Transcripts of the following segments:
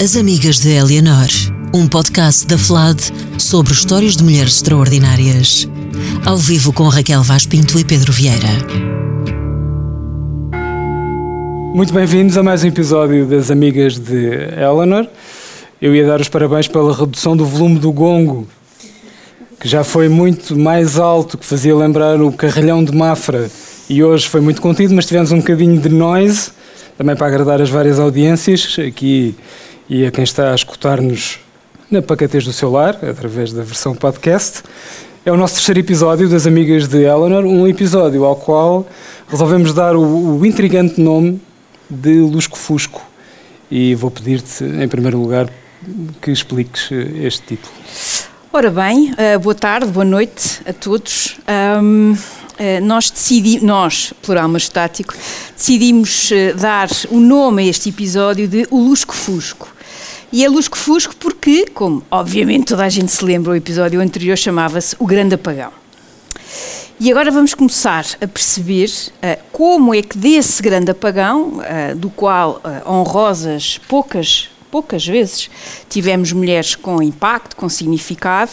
As Amigas de Eleanor, um podcast da FLAD sobre histórias de mulheres extraordinárias. Ao vivo com Raquel Vaz Pinto e Pedro Vieira. Muito bem-vindos a mais um episódio das Amigas de Eleanor. Eu ia dar os parabéns pela redução do volume do gongo, que já foi muito mais alto, que fazia lembrar o carralhão de Mafra, e hoje foi muito contido, mas tivemos um bocadinho de noise também para agradar as várias audiências aqui e a quem está a escutar-nos na paquetez do seu lar, através da versão podcast. É o nosso terceiro episódio das Amigas de Eleanor, um episódio ao qual resolvemos dar o, o intrigante nome de Lusco Fusco. E vou pedir-te, em primeiro lugar, que expliques este título. Ora bem, uh, boa tarde, boa noite a todos. Um, uh, nós decidimos, nós, plural majestático, decidimos dar o nome a este episódio de O Lusco Fusco. E é Lusco Fusco porque, como obviamente toda a gente se lembra, o episódio anterior chamava-se O Grande Apagão. E agora vamos começar a perceber uh, como é que desse grande apagão, uh, do qual uh, honrosas poucas poucas vezes tivemos mulheres com impacto, com significado.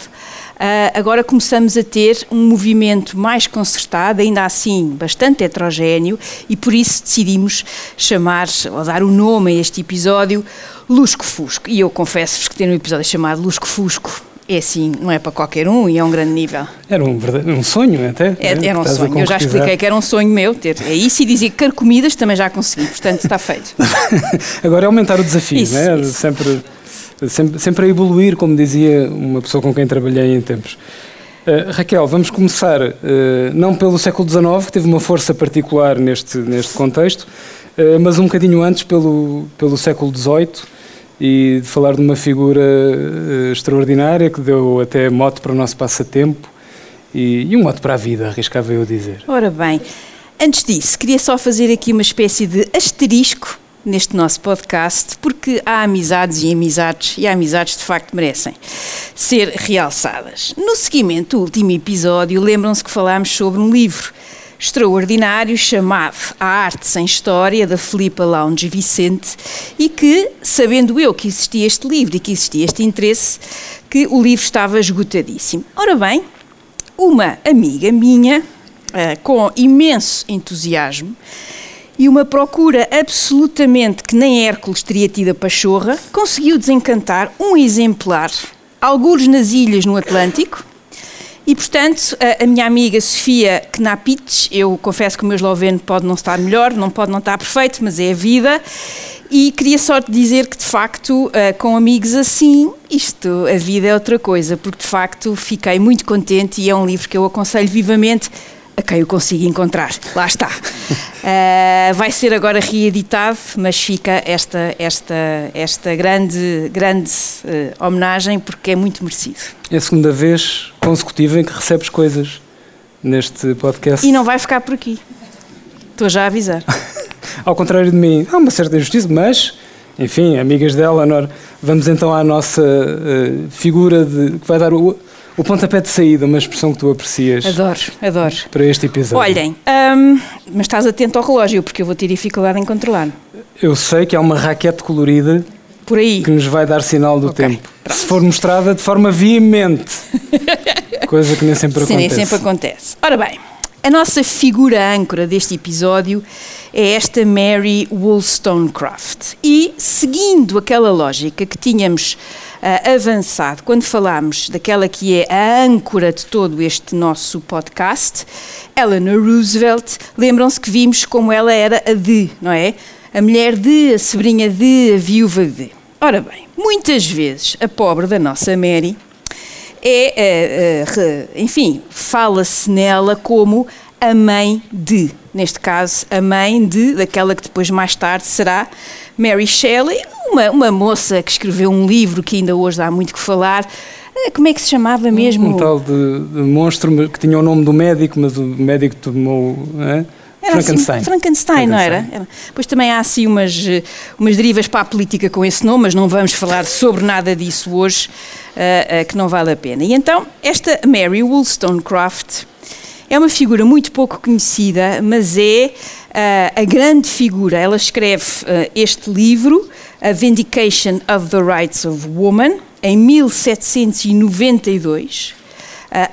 Uh, agora começamos a ter um movimento mais concertado, ainda assim bastante heterogéneo, e por isso decidimos chamar, ou dar o nome a este episódio, Lusco Fusco. E eu confesso-vos que ter um episódio chamado Lusco Fusco é assim, não é para qualquer um e é um grande nível. Era um, um sonho até. É, era um sonho, eu já expliquei que era um sonho meu ter. É isso e dizer que comidas também já consegui, portanto está feito. Agora é aumentar o desafio, isso, né? Isso. Sempre, sempre, sempre a evoluir, como dizia uma pessoa com quem trabalhei em tempos. Uh, Raquel, vamos começar uh, não pelo século XIX, que teve uma força particular neste, neste contexto, uh, mas um bocadinho antes pelo, pelo século XVIII e de falar de uma figura uh, extraordinária que deu até mote para o nosso passatempo e, e um mote para a vida, arriscava eu dizer. Ora bem, antes disso, queria só fazer aqui uma espécie de asterisco neste nosso podcast, porque há amizades e amizades, e há amizades de facto merecem ser realçadas. No seguimento do último episódio, lembram-se que falámos sobre um livro extraordinário chamado A Arte Sem História, da Filipa Lounge Vicente, e que, sabendo eu que existia este livro e que existia este interesse, que o livro estava esgotadíssimo. Ora bem, uma amiga minha, uh, com imenso entusiasmo, e uma procura absolutamente que nem Hércules teria tido a pachorra, conseguiu desencantar um exemplar, alguns nas ilhas no Atlântico, e, portanto, a, a, minha amiga Sofia Knapic, eu confesso que o meu esloveno pode não estar melhor, não pode não estar perfeito, mas é a vida. E queria só te dizer que, de facto, uh, com amigos assim, isto, a vida é outra coisa, porque, de facto, fiquei muito contente e é um livro que eu aconselho vivamente a quem o consiga encontrar. Lá está. Uh, vai ser agora reeditado, mas fica esta, esta, esta grande, grande uh, homenagem porque é muito merecido. É a segunda vez consecutiva em que recebes coisas neste podcast. E não vai ficar por aqui. Estou já a avisar. Ao contrário de mim, há uma certa injustiça, mas, enfim, amigas dela, vamos então à nossa uh, figura de, que vai dar o o pontapé de saída, uma expressão que tu aprecias. Adoro, adoro. Para este episódio. Olhem, hum, mas estás atento ao relógio, porque eu vou ter dificuldade em controlar. Eu sei que há uma raquete colorida por aí que nos vai dar sinal do okay, tempo. Pronto. Se for mostrada de forma veemente. Coisa que nem sempre Sim, acontece. nem sempre acontece. Ora bem, a nossa figura âncora deste episódio é esta Mary Wollstonecraft. E, seguindo aquela lógica que tínhamos avançado quando falámos daquela que é a âncora de todo este nosso podcast, Eleanor Roosevelt, lembram-se que vimos como ela era a de, não é? A mulher de, a sobrinha de, a viúva de. Ora bem, muitas vezes a pobre da nossa Mary é, é, é enfim, fala-se nela como a mãe de, neste caso, a mãe de, daquela que depois mais tarde será Mary Shelley, uma, uma moça que escreveu um livro que ainda hoje dá muito que falar. Eh, como é que se chamava mesmo? Um, tal de, de monstro que tinha o nome do médico, mas o médico tomou. É? Era Frankenstein. Assim, Frankenstein, não era? era? Pois também há assim umas, umas derivas para a política com esse nome, mas não vamos falar sobre nada disso hoje, uh, uh, que não vale a pena. E então, esta Mary Wollstonecraft É uma figura muito pouco conhecida, mas é uh, a grande figura. Ela escreve uh, este livro, A Vindication of the Rights of Woman, em 1792. Uh,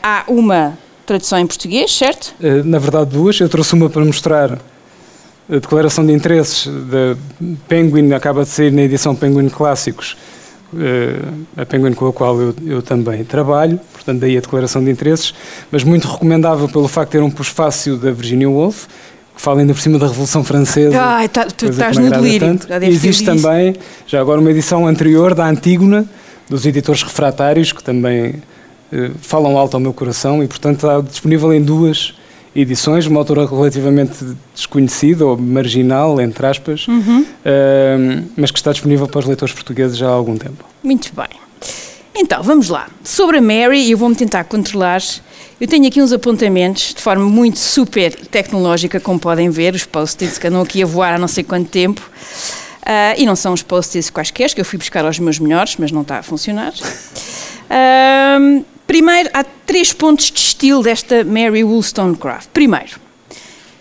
há uma tradução em português, certo? Na verdade, duas. Eu trouxe uma para mostrar a declaração de interesses da Penguin, acaba de sair na edição Penguin Clássicos, a Penguin com a qual eu, eu, também trabalho, portanto, daí a declaração de interesses, mas muito recomendável pelo facto de ter um pós-fácil da Virginia Woolf, que fala ainda por cima da Revolução Francesa. Ah, tá, tu estás no delírio. Existe também, já agora, uma edição anterior da Antígona, dos editores refratários, que também eh, falam alto ao meu coração e, portanto, está disponível em duas edições, uma autora relativamente desconhecida ou marginal, entre aspas, uhum. uh, mas que está disponível para os leitores portugueses já há algum tempo. Muito bem. Então, vamos lá. Sobre a Mary, eu vou-me tentar controlar. Eu tenho aqui uns apontamentos de forma muito super tecnológica, como podem ver, os post-its que andam aqui a voar há não sei quanto tempo. Uh, e não são os post-its quaisquer, que eu fui buscar aos meus melhores, mas não está a funcionar. Uh, primeiro, há três pontos de estilo desta Mary Wollstonecraft. Primeiro,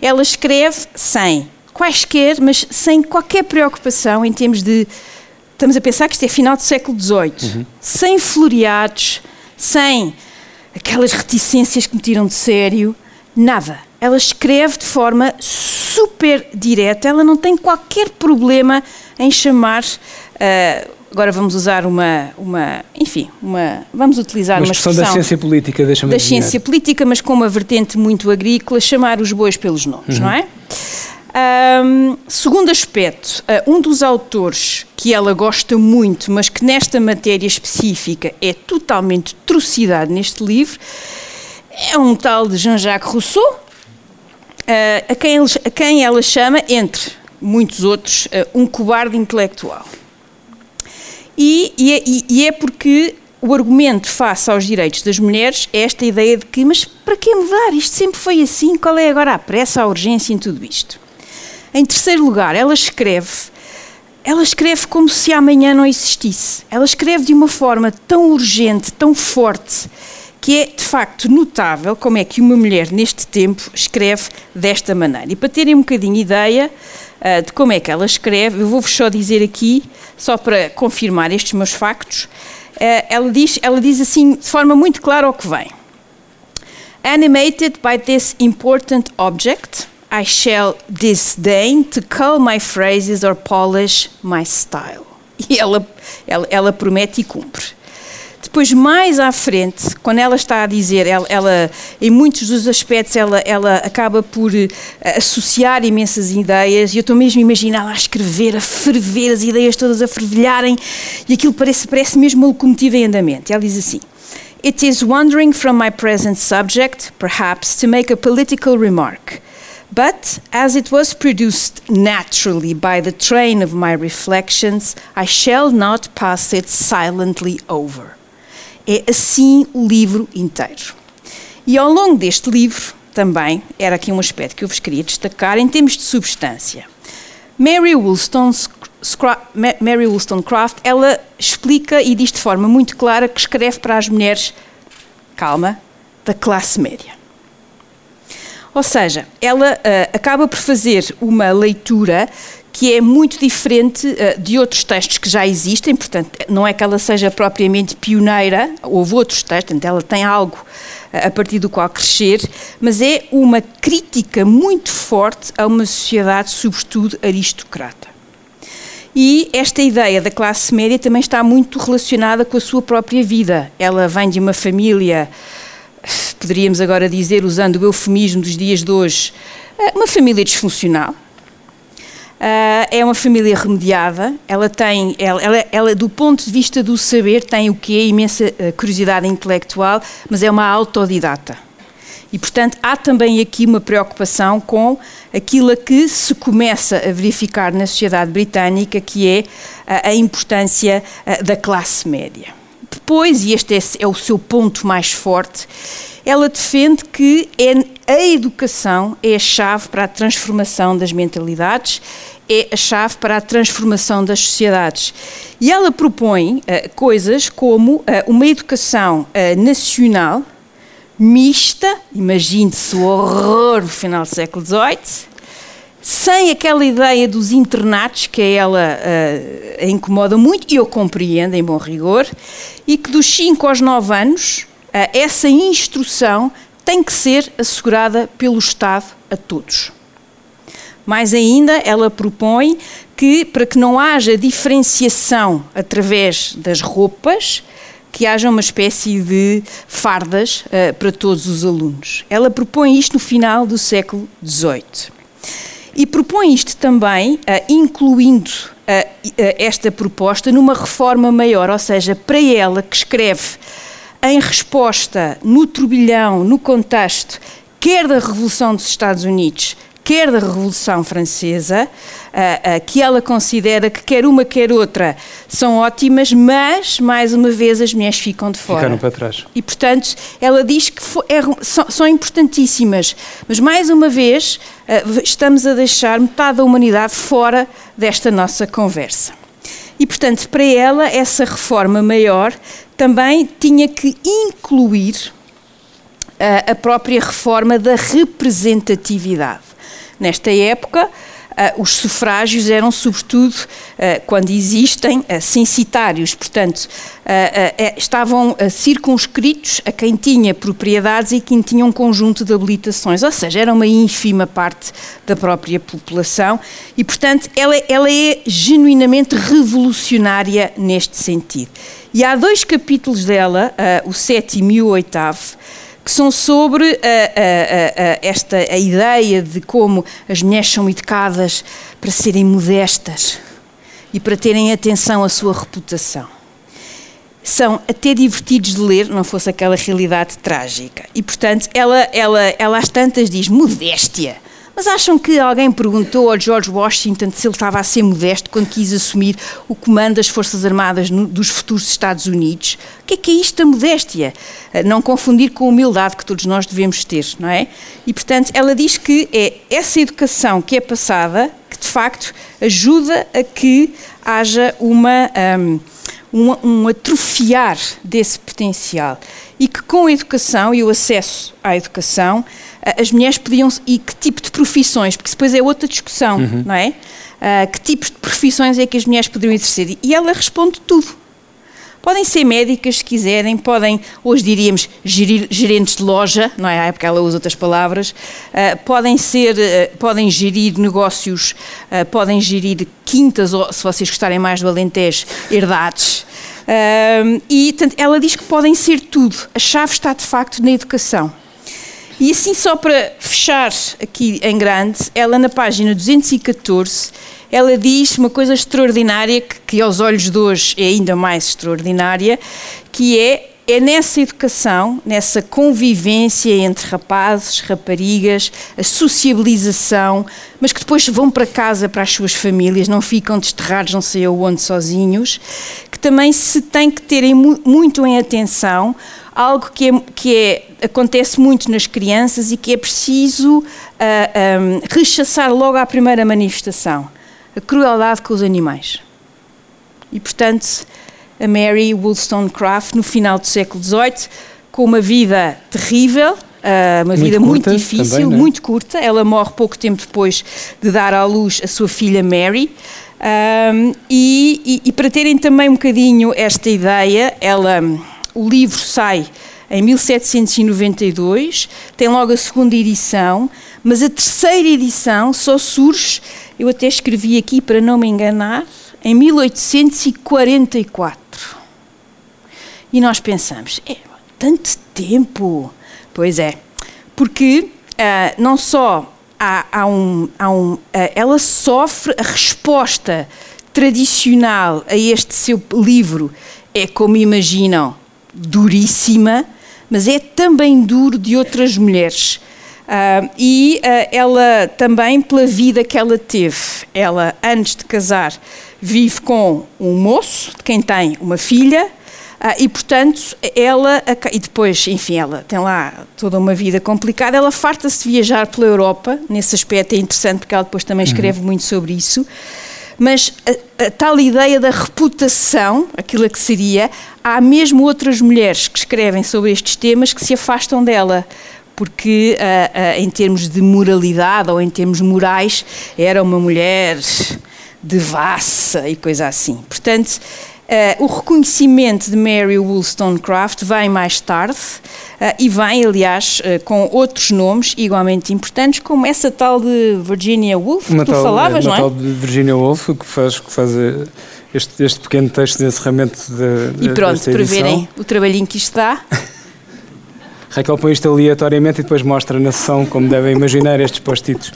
ela escreve sem quaisquer, mas sem qualquer preocupação em termos de estamos a pensar que isto é final do século XVIII, uhum. sem floreados, sem aquelas reticências que me tiram de sério, nada. Ela escreve de forma super direta, ela não tem qualquer problema em chamar. Uh, agora vamos usar uma, uma enfim, uma, vamos utilizar uma, uma expressão, da ciência política, deixa-me Da adivinhar. ciência política, mas com uma vertente muito agrícola, chamar os bois pelos nomes, uhum. não é? Um, segundo aspecto, uh, um dos autores que ela gosta muito, mas que nesta matéria específica é totalmente trucidado neste livro, é um tal de Jean-Jacques Rousseau, uh, a, quem ele, a, quem ela chama, entre muitos outros, uh, um cobarde intelectual. E, e, é, e, é porque o argumento face aos direitos das mulheres é esta ideia de que, mas para que mudar? Isto sempre foi assim, qual é agora a pressa, a urgência em tudo isto? Em terceiro lugar, ela escreve, ela escreve como se amanhã não existisse. Ela escreve de uma forma tão urgente, tão forte, que é de facto notável como é que uma mulher neste tempo escreve desta maneira. E para terem um bocadinho ideia uh, de como é que ela escreve, eu vou-vos só dizer aqui, só para confirmar estes meus factos, uh, ela, diz, ela diz assim de forma muito clara o que vem. Animated by this important object, I shall disdain to cull my phrases or polish my style. E ela, ela, ela promete e cumpre. Depois, mais à frente, quando ela está a dizer, ela, ela, em muitos dos aspectos, ela, ela acaba por uh, associar imensas ideias, e eu estou mesmo a imaginá-la a escrever, a ferver, as ideias todas a fervilharem, e aquilo parece, parece mesmo uma locomotiva em andamento. Ela diz assim: It is wandering from my present subject, perhaps, to make a political remark. But as it was produced naturally by the train of my reflections, I shall not pass it silently over. É assim o livro inteiro. E ao longo deste livro, também, era aqui um aspecto que eu vos queria destacar em termos de substância. Mary Wollstonecraft, ela explica e diz de forma muito clara que escreve para as mulheres, calma, da classe média. Ou seja, ela uh, acaba por fazer uma leitura que é muito diferente uh, de outros textos que já existem, portanto, não é que ela seja propriamente pioneira, houve outros textos, portanto, ela tem algo uh, a partir do qual crescer, mas é uma crítica muito forte a uma sociedade, sobretudo aristocrata. E esta ideia da classe média também está muito relacionada com a sua própria vida. Ela vem de uma família poderíamos agora dizer, usando o eufemismo dos dias de hoje, eh, uma família disfuncional. Uh, é uma família remediada, ela tem, ela, ela, ela, do ponto de vista do saber, tem o que é imensa uh, curiosidade intelectual, mas é uma autodidata. E, portanto, há também aqui uma preocupação com aquilo a que se começa a verificar na sociedade britânica, que é a importância da classe média. Depois, e este é, é o seu ponto mais forte, ela defende que é, a educação é a chave para a transformação das mentalidades, é a chave para a transformação das sociedades. E ela propõe uh, coisas como uh, uma educação uh, nacional, mista, imagine-se o horror do final do século XVIII, sem aquela ideia dos internatos que a ela uh, incomoda muito, e eu compreendo em bom rigor, e que dos 5 aos 9 anos, uh, essa instrução tem que ser assegurada pelo Estado a todos. Mais ainda, ela propõe que, para que não haja diferenciação através das roupas, que haja uma espécie de fardas uh, para todos os alunos. Ela propõe isto no final do século XVIII. E propõe isto também, uh, incluindo uh, esta proposta numa reforma maior, ou seja, para ela que escreve em resposta no turbilhão, no contexto, quer da Revolução dos Estados Unidos, quer da Revolução Francesa, que ela considera que quer uma, quer outra são ótimas, mas, mais uma vez, as mulheres ficam de fora. Ficaram para trás. E, portanto, ela diz que é, são, são, importantíssimas, mas, mais uma vez, uh, estamos a deixar metade da humanidade fora desta nossa conversa. E, portanto, para ela, essa reforma maior também tinha que incluir a própria reforma da representatividade. Nesta época, os sufrágios eram, sobretudo, uh, quando existem, uh, censitários, portanto, estavam circunscritos a quem tinha propriedades e quem tinha um conjunto de habilitações, ou seja, era uma ínfima parte da própria população. E, portanto, ela, ela é genuinamente revolucionária neste sentido. E há dois capítulos dela, o sétimo e o oitavo, que são sobre a, a, a, esta a ideia de como as mulheres são educadas para serem modestas e para terem atenção à sua reputação. São até divertidos de ler, não fosse aquela realidade trágica. E, portanto, ela, ela, ela às tantas diz modéstia mas acham que alguém perguntou ao George Washington se ele estava a ser modesto quando quis assumir o comando das Forças Armadas no, dos futuros Estados Unidos? O que é que é isto da modéstia? Eh, não confundir com a humildade que todos nós devemos ter, não é? E, portanto, ela diz que é essa educação que é passada que, de facto, ajuda a que haja uma. Um, um, um, atrofiar desse potencial e que com a educação e o acesso à educação as mulheres podiam e que tipo de profissões, porque depois é outra discussão, uhum. não é? Uh, que tipos de profissões é que as mulheres poderiam exercer? E ela responde tudo. Podem ser médicas se quiserem, podem, hoje diríamos, gerir, gerentes de loja, não é? Época ela usa outras palavras, uh, podem ser, uh, podem gerir negócios, uh, podem gerir quintas, ou se vocês gostarem mais do Alentejo, herdades. e, portanto, ela diz que podem ser tudo. A chave está, de facto, na educação. E assim, só para fechar aqui em grande, ela na página 214, ela diz uma coisa extraordinária, que, que aos olhos de hoje é ainda mais extraordinária, que é é nessa educação, nessa convivência entre rapazes, raparigas, a sociabilização, mas que depois vão para casa, para as suas famílias, não ficam desterrados não sei aonde sozinhos, que também se tem que ter muito em atenção algo que, é, que é, acontece muito nas crianças e que é preciso uh, ah, um, rechaçar logo à primeira manifestação: a crueldade com os animais. E, portanto, a Mary Wollstonecraft, no final do século XVIII, com uma vida terrível, Uh, uma muito vida muito difícil, também, é? muito curta. Ela morre pouco tempo depois de dar à luz a sua filha Mary. Uh, e, e, e, para terem também um bocadinho esta ideia, ela o livro sai em 1792, tem logo a segunda edição, mas a terceira edição só surge, eu até escrevi aqui para não me enganar, em 1844. E nós pensamos, é tanto tempo. Pois é, porque uh, não só há, há um. Há um uh, ela sofre a resposta tradicional a este seu livro, é como imaginam, duríssima, mas é também duro de outras mulheres. Uh, e uh, ela também, pela vida que ela teve, ela, antes de casar, vive com um moço, de quem tem uma filha, uh, e portanto, ela, e depois, enfim, ela tem lá toda uma vida complicada, ela farta-se de viajar pela Europa, nesse aspecto é interessante, porque ela depois também escreve uhum. muito sobre isso mas a, a, tal ideia da reputação, aquilo que seria, há mesmo outras mulheres que escrevem sobre estes temas que se afastam dela. Porque, uh, uh, em termos de moralidade ou em termos morais, era uma mulher devassa e coisa assim. Portanto, Uh, o reconhecimento de Mary Wollstonecraft vem mais tarde uh, e vem, aliás, uh, com outros nomes igualmente importantes, como essa tal de Virginia Woolf, uma que tu tal, falavas, uma não é? tal de Virginia Woolf, que faz, que faz este, este pequeno texto de encerramento de, E pronto, para verem o trabalhinho que isto dá. Raquel põe isto aleatoriamente e depois mostra na sessão como devem imaginar estes post-its.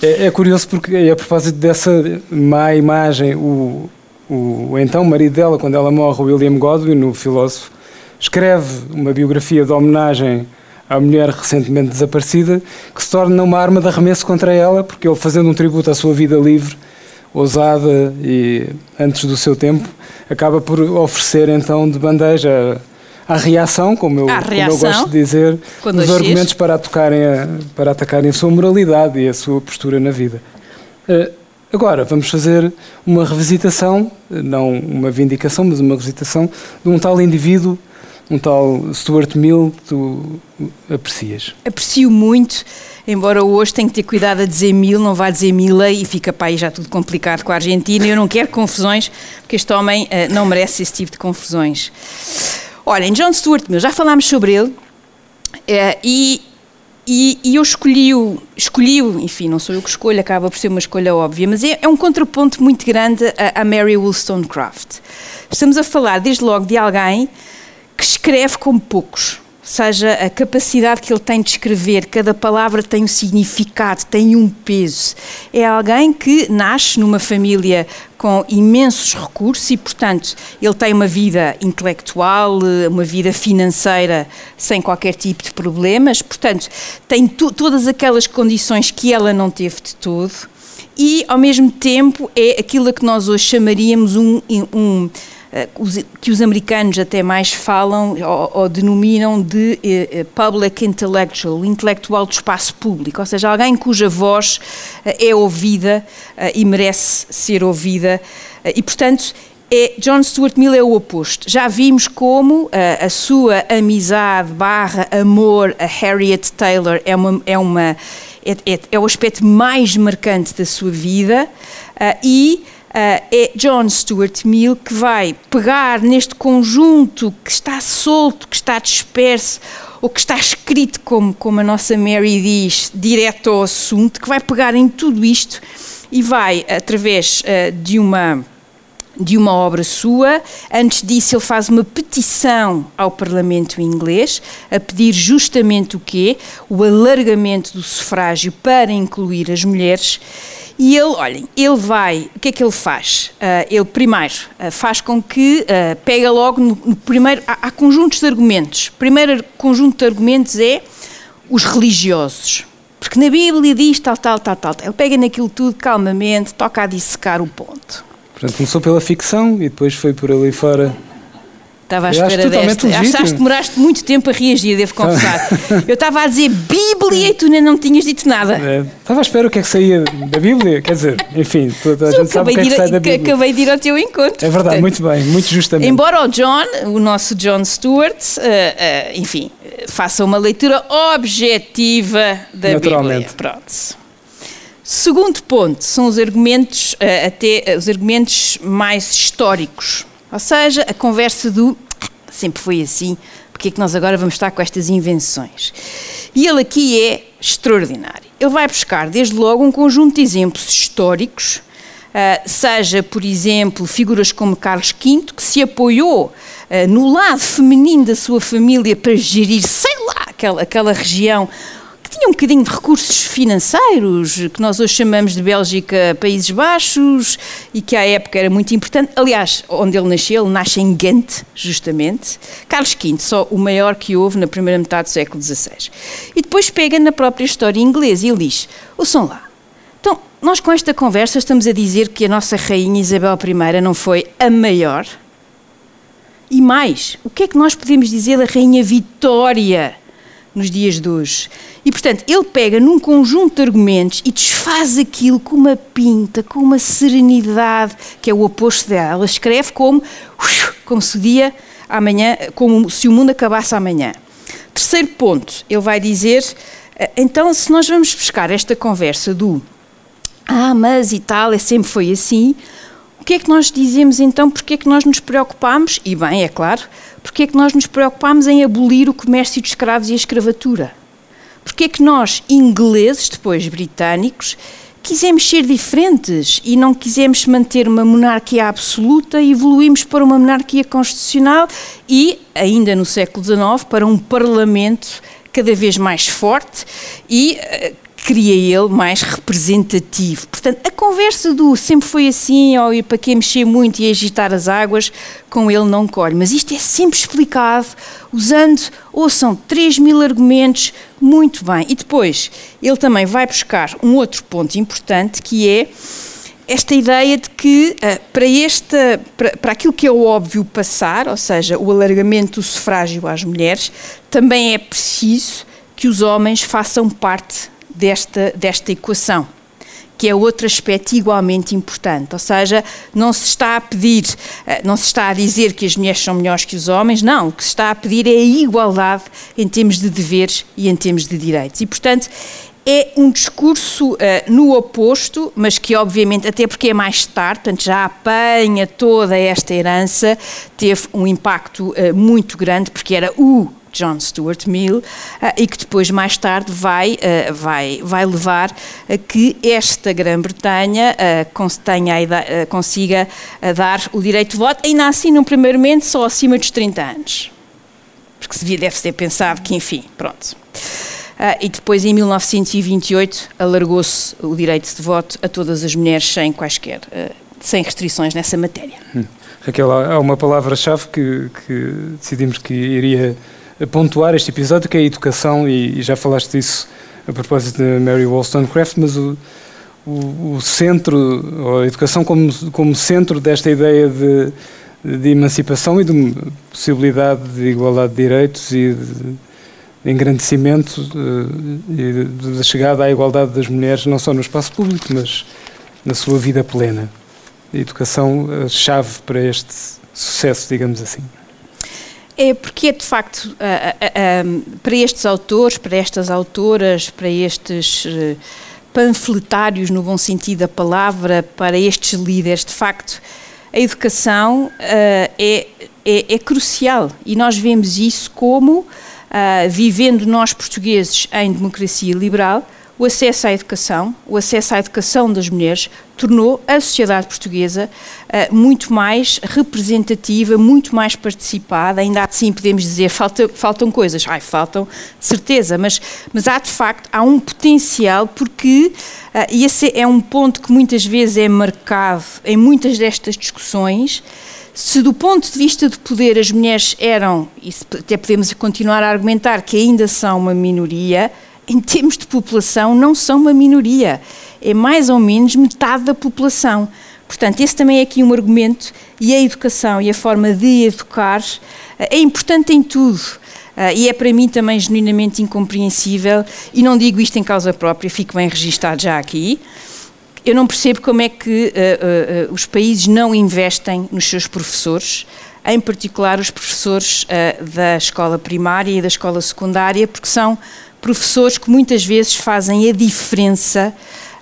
É, é, curioso porque, a propósito dessa má imagem, o, o, o então marido dela, quando ela morre, William Godwin, o filósofo, escreve uma biografia de homenagem à mulher recentemente desaparecida, que se torna uma arma de arremesso contra ela, porque ele, fazendo um tributo à sua vida livre, ousada e antes do seu tempo, acaba por oferecer então de bandeja a reação, como eu, como eu gosto de dizer, os argumentos para, atacarem a, para atacarem a sua moralidade e a sua postura na vida. Agora, vamos fazer uma revisitação, não uma vindicação, mas uma revisitação de um tal indivíduo, um tal Stuart Mill que tu aprecias. Aprecio muito, embora hoje tenha que ter cuidado a dizer Mill, não vá dizer Mila e fica para aí já tudo complicado com a Argentina. Eu não quero confusões, porque este homem uh, não merece esse tipo de confusões. Olhem, John Stuart Mill, já falámos sobre ele, uh, e e, e eu escolhi-o, escolhi enfim, não sou eu que escolho, acaba por ser uma escolha óbvia, mas é, é um contraponto muito grande a, a Mary Wollstonecraft. Estamos a falar, desde logo, de alguém que escreve como poucos seja a capacidade que ele tem de escrever, cada palavra tem um significado, tem um peso. É alguém que nasce numa família com imensos recursos e, portanto, ele tem uma vida intelectual, uma vida financeira sem qualquer tipo de problemas, portanto, tem todas aquelas condições que ela não teve de todo e, ao mesmo tempo, é aquilo que nós hoje chamaríamos um, um eh, que os americanos até mais falam ou, ou denominam de eh, eh, public intellectual, intelectual do espaço público, ou seja, alguém cuja voz é ouvida e merece ser ouvida e, portanto, é, John Stuart Mill é o oposto. Já vimos como a sua amizade barra amor a Harriet Taylor é uma, é uma é, é, é o aspecto mais marcante da sua vida e é John Stuart Mill que vai pegar neste conjunto que está solto, que está disperso, ou que está escrito, como, como a nossa Mary diz, direto ao assunto, que vai pegar em tudo isto e vai, através uh, de uma de uma obra sua. Antes disso, ele faz uma petição ao Parlamento inglês a pedir justamente o quê? O alargamento do sufrágio para incluir as mulheres. E ele, olhem, ele vai, o que é que ele faz? Uh, ele primeiro uh, faz com que uh, pega logo no, no primeiro, há, há, conjuntos de argumentos. Primeiro conjunto de argumentos é os religiosos. Porque na Bíblia diz tal, tal, tal, tal. Ele pega naquilo tudo calmamente, toca a dissecar o ponto. Portanto, começou pela ficção e depois foi por ali fora Estava à espera desta. Achaste que demoraste muito tempo a reagir, devo confessar. Eu estava a dizer Bíblia e tu ainda não tinhas dito nada. É, estava à espera o que é que saía da Bíblia, quer dizer, enfim, toda a gente sabe o que é que sai da Bíblia. Acabei de ir ao teu encontro. É verdade, portanto, muito bem, muito justamente. Embora o John, o nosso John Stewart, uh, uh, enfim, faça uma leitura objetiva da Bíblia. Pronto. Segundo ponto são os argumentos, uh, até os argumentos mais históricos ou seja, a conversa do sempre foi assim, porque é que nós agora vamos estar com estas invenções? E ele aqui é extraordinário. Ele vai buscar, desde logo, um conjunto de exemplos históricos, uh, seja, por exemplo, figuras como Carlos V, que se apoiou uh, no lado feminino da sua família para gerir, sei lá, aquela, aquela região que tinha um bocadinho de recursos financeiros, que nós hoje chamamos de Bélgica Países Baixos, e que à época era muito importante. Aliás, onde ele nasceu, ele nasce em Ghent, justamente. Carlos V, só o maior que houve na primeira metade do século XVI. E depois pega na própria história inglesa e ele diz: ouçam lá. Então, nós com esta conversa estamos a dizer que a nossa rainha Isabel I não foi a maior? E mais, o que é que nós podemos dizer da rainha Vitória? Nos dias de hoje. E, portanto, ele pega num conjunto de argumentos e desfaz aquilo com uma pinta, com uma serenidade, que é o oposto dela. Ela escreve como, como se o dia amanhã, como se o mundo acabasse amanhã. Terceiro ponto, ele vai dizer, eh, então, se nós vamos buscar esta conversa do ah, mas e tal, é sempre foi assim, que é que nós dizemos então? Porque é que nós nos preocupamos? E bem, é claro, porque é que nós nos preocupamos em abolir o comércio de escravos e a escravatura? Porque é que nós, ingleses, depois britânicos, quisemos ser diferentes e não quisemos manter uma monarquia absoluta e evoluímos para uma monarquia constitucional e, ainda no século XIX, para um parlamento cada vez mais forte e eh, queria ele mais representativo. Portanto, a conversa do sempre foi assim, ou ir para que mexer muito e agitar as águas, com ele não colhe. Mas isto é sempre explicado, usando, ou são 3 mil argumentos, muito bem. E depois, ele também vai buscar um outro ponto importante, que é esta ideia de que uh, para, esta, para, para aquilo que é o óbvio passar, ou seja, o alargamento do sufrágio às mulheres, também é preciso que os homens façam parte desta, desta equação, que é outro aspecto igualmente importante. Ou seja, não se está a pedir, eh, não se está a dizer que as mulheres são melhores que os homens, não. O que se está a pedir é a igualdade em termos de deveres e em termos de direitos. E, portanto, é um discurso uh, no oposto, mas que obviamente, até porque é mais tarde, portanto já apanha toda esta herança, teve um impacto uh, muito grande, porque era o John Stuart Mill, uh, e que depois, mais tarde, vai, uh, vai, vai levar a que esta Grã-Bretanha uh, consiga dar o direito de voto, ainda assim, num primeiro momento, só acima dos 30 anos. Porque se deve ter pensado que, enfim, pronto. e depois, em 1928, alargou-se o direito de voto a todas as mulheres sem quaisquer, sem restrições nessa matéria. Hum. Raquel, há uma palavra-chave que, que decidimos que iria pontuar este episódio, que é a educação, e, e já falaste disso a propósito de Mary Wollstonecraft, mas o, o, o, centro, a educação como, como centro desta ideia de, de emancipação e de possibilidade de igualdade de direitos e de engrandecimento eh, e da chegada à igualdade das mulheres, não só no espaço público, mas na sua vida plena. A educação, a chave para este sucesso, digamos assim. É porque é de facto para estes autores, para estas autoras, para estes eh, panfletários no bom sentido da palavra, para estes líderes, de facto, a educação eh, é, é, é, crucial. E nós vemos isso como, vivendo nós portugueses em democracia liberal, o acesso à educação, o acesso à educação das mulheres, tornou a sociedade portuguesa uh, muito mais representativa, muito mais participada. Ainda assim podemos dizer falta, faltam coisas, ai, faltam, de certeza, mas, mas há de facto há um potencial porque uh, e esse é um ponto que muitas vezes é marcado em muitas destas discussões. Se do ponto de vista de poder as mulheres eram, e até podemos continuar a argumentar que ainda são uma minoria, em termos de população, não são uma minoria. É mais ou menos metade da população. Portanto, esse também é aqui um argumento, e a educação e a forma de educar eh, é importante em tudo. Uh, e é para mim também genuinamente incompreensível, e não digo isto em causa própria, fico bem registado já aqui. Eu não percebo como é que uh, uh, os países não investem nos seus professores, em particular os professores da escola primária e da escola secundária, porque são professores que muitas vezes fazem a diferença,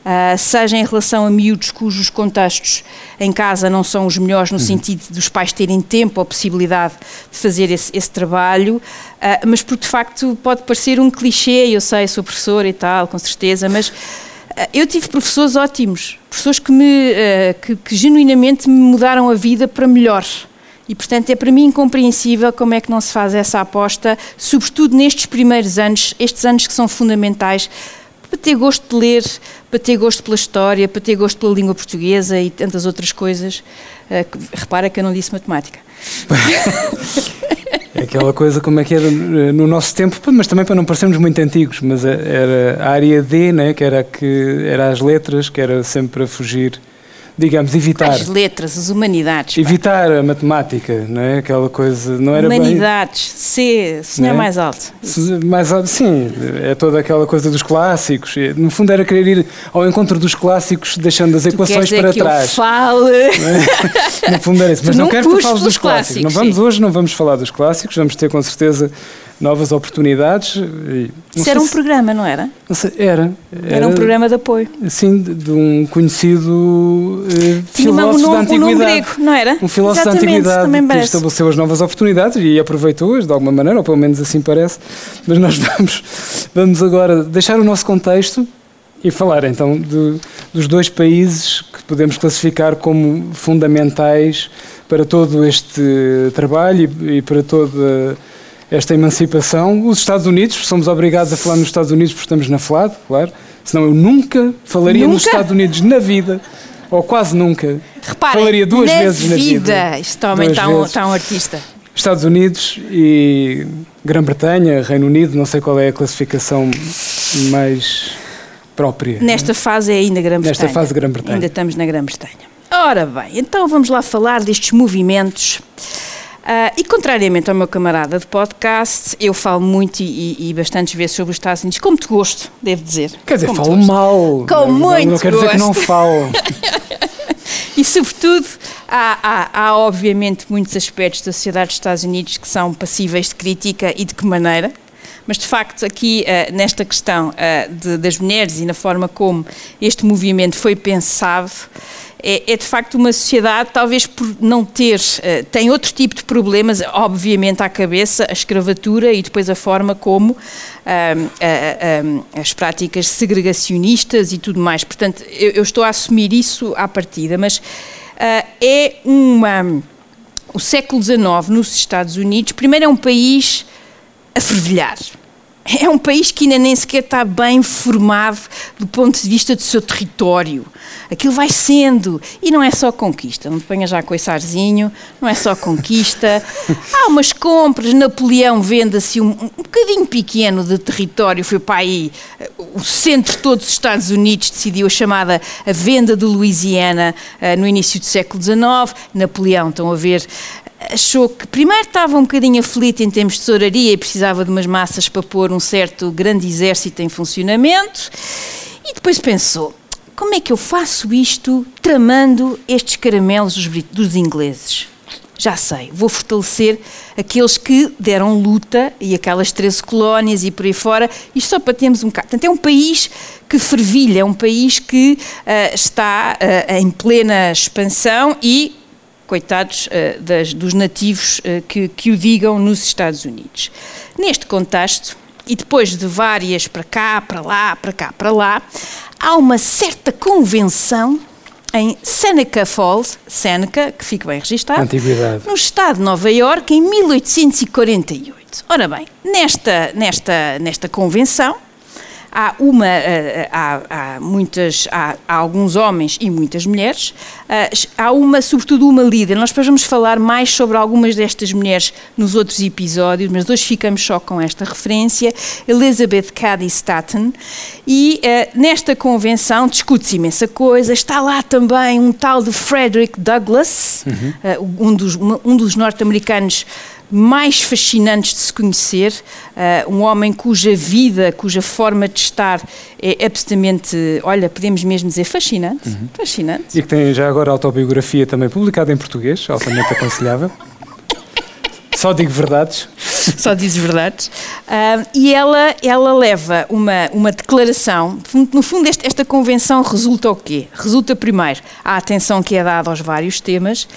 uh, seja em relação a miúdos cujos contextos em casa não são os melhores, no uhum. sentido dos pais terem tempo ou possibilidade de fazer esse, esse trabalho, uh, mas porque de facto pode parecer um clichê, eu sei, sou professora e tal, com certeza, mas ah, eu tive professores ótimos, professores que, me, que, que genuinamente me mudaram a vida para melhor. E, portanto, é para mim incompreensível como é que não se faz essa aposta, sobretudo nestes primeiros anos, estes anos que são fundamentais para ter gosto de ler, para ter gosto pela história, para ter gosto pela língua portuguesa e tantas outras coisas. Uh, repara que eu não disse matemática. É aquela coisa como é que era no nosso tempo, mas também para não parecermos muito antigos, mas era a área D, né, que era que era as letras, que era sempre a fugir digamos, evitar. As letras, as humanidades. pá. Evitar a matemática, não é? Aquela coisa, não era bem... Humanidades, C, sonhar Né? mais alto. Mas, ah, sim, é toda aquela coisa dos clássicos. No fundo era querer ir ao encontro dos clássicos, deixando as Tu equações é para que eu trás. fale. No fundo era isso. Mas Tu não não quero que tu fales dos clássicos. Não clássicos, vamos hoje, não vamos falar dos clássicos, vamos ter com certeza novas oportunidades. Isso era um se- programa, não era? não sei, era, Era um programa de apoio. Sim, de, de um conhecido eh, filósofo um da nome, um nome antiguidade. grego, não era? Um filósofo da Exatamente, antiguidade também que parece. estabeleceu as novas oportunidades e aproveitou-as de alguma maneira, ou pelo menos assim parece. Mas nós vamos, vamos agora deixar o nosso contexto e falar então de- dos dois países que podemos classificar como fundamentais para todo este trabalho e, e para toda esta emancipação. Os Estados Unidos, somos obrigados a falar nos Estados Unidos porque estamos na FLAD, claro. Senão eu nunca falaria nos Nunca? Estados Unidos na vida, ou quase nunca. Reparem, Falaria duas na vezes na vida. Este homem está um, está um artista. Estados Unidos e Grã-Bretanha, Reino Unido, não sei qual é a classificação mais própria. Nesta fase é ainda Grã-Bretanha. Nesta fase, Grã-Bretanha. Ainda estamos na Grã-Bretanha. Ora bem, então vamos lá falar destes movimentos. Ah, e contrariamente ao meu camarada de podcast, eu falo muito e, e- e bastantes vezes sobre os Estados Unidos, com muito gosto, devo dizer. Quer dizer, Com muito falo gosto. mal. Com não, muito Não quero dizer que não gosto. falo. E, sobretudo, há, há- há, obviamente muitos aspectos da sociedade dos Estados Unidos que são passíveis de crítica e de que maneira. Mas, de facto, aqui eh, nesta questão eh, de- das mulheres e na forma como este movimento foi pensado, é, é, de facto uma sociedade, talvez por não ter, eh, tem outro tipo de problemas, obviamente à cabeça, a escravatura e depois a forma como a- a- as práticas segregacionistas e tudo mais. Portanto, eu, eu estou a assumir isso à partida, mas ah, é uma. O século XIX nos Estados Unidos, primeiro, é um país a fervilhar. É um país que ainda nem sequer está bem formado do ponto de vista do seu território. Aquilo vai sendo. E não é só conquista. Não te ponhas já coiçarzinho, não é só conquista. Há umas compras. Napoleão vende assim um, um bocadinho pequeno de território. Foi para aí. eh, O centro todo dos Estados Unidos decidiu a chamada a venda de Louisiana eh, no início do século XIX. Napoleão, estão a ver, achou que primeiro estava um bocadinho aflito em termos de tesouraria e precisava de umas massas para pôr um certo grande exército em funcionamento e depois pensou, como é que eu faço isto tramando estes caramelos dos, dos ingleses? Já sei, vou fortalecer aqueles que deram luta e aquelas 13 colónias e por aí fora, isto só para termos um bocado. Portanto, é um país que fervilha, é um país que ah, está ah, em plena expansão e coitados eh, das- dos nativos eh, que, que o digam nos Estados Unidos. Neste contexto, e depois de várias para cá, para lá, para cá, para lá, há uma certa convenção em Seneca Falls, Seneca, que fica bem registado, Antiguidade. no estado de Nova Iorque, em 1848. Ora bem, nesta, nesta, nesta convenção, há uma eh, há, há muitas há, há alguns homens e muitas mulheres eh, há uma sobretudo uma líder. Nós depois vamos falar mais sobre algumas destas mulheres nos outros episódios mas hoje ficamos só com esta referência Elizabeth Cady Stanton e eh, nesta convenção discute-se imensa coisa. Está lá também um tal de Frederick Douglass eh, um dos um dos norte-americanos mais fascinantes de se conhecer, uh, um homem cuja vida, cuja forma de estar é absolutamente, olha, podemos mesmo dizer fascinante, fascinante. E que tem já agora autobiografia também publicada em português, altamente aconselhável. Só digo verdades. Só dizes verdades. Ah, e ela, ela leva uma, uma declaração. No fundo, este- esta convenção resulta o quê? Resulta, primeiro, a atenção que é dada aos vários temas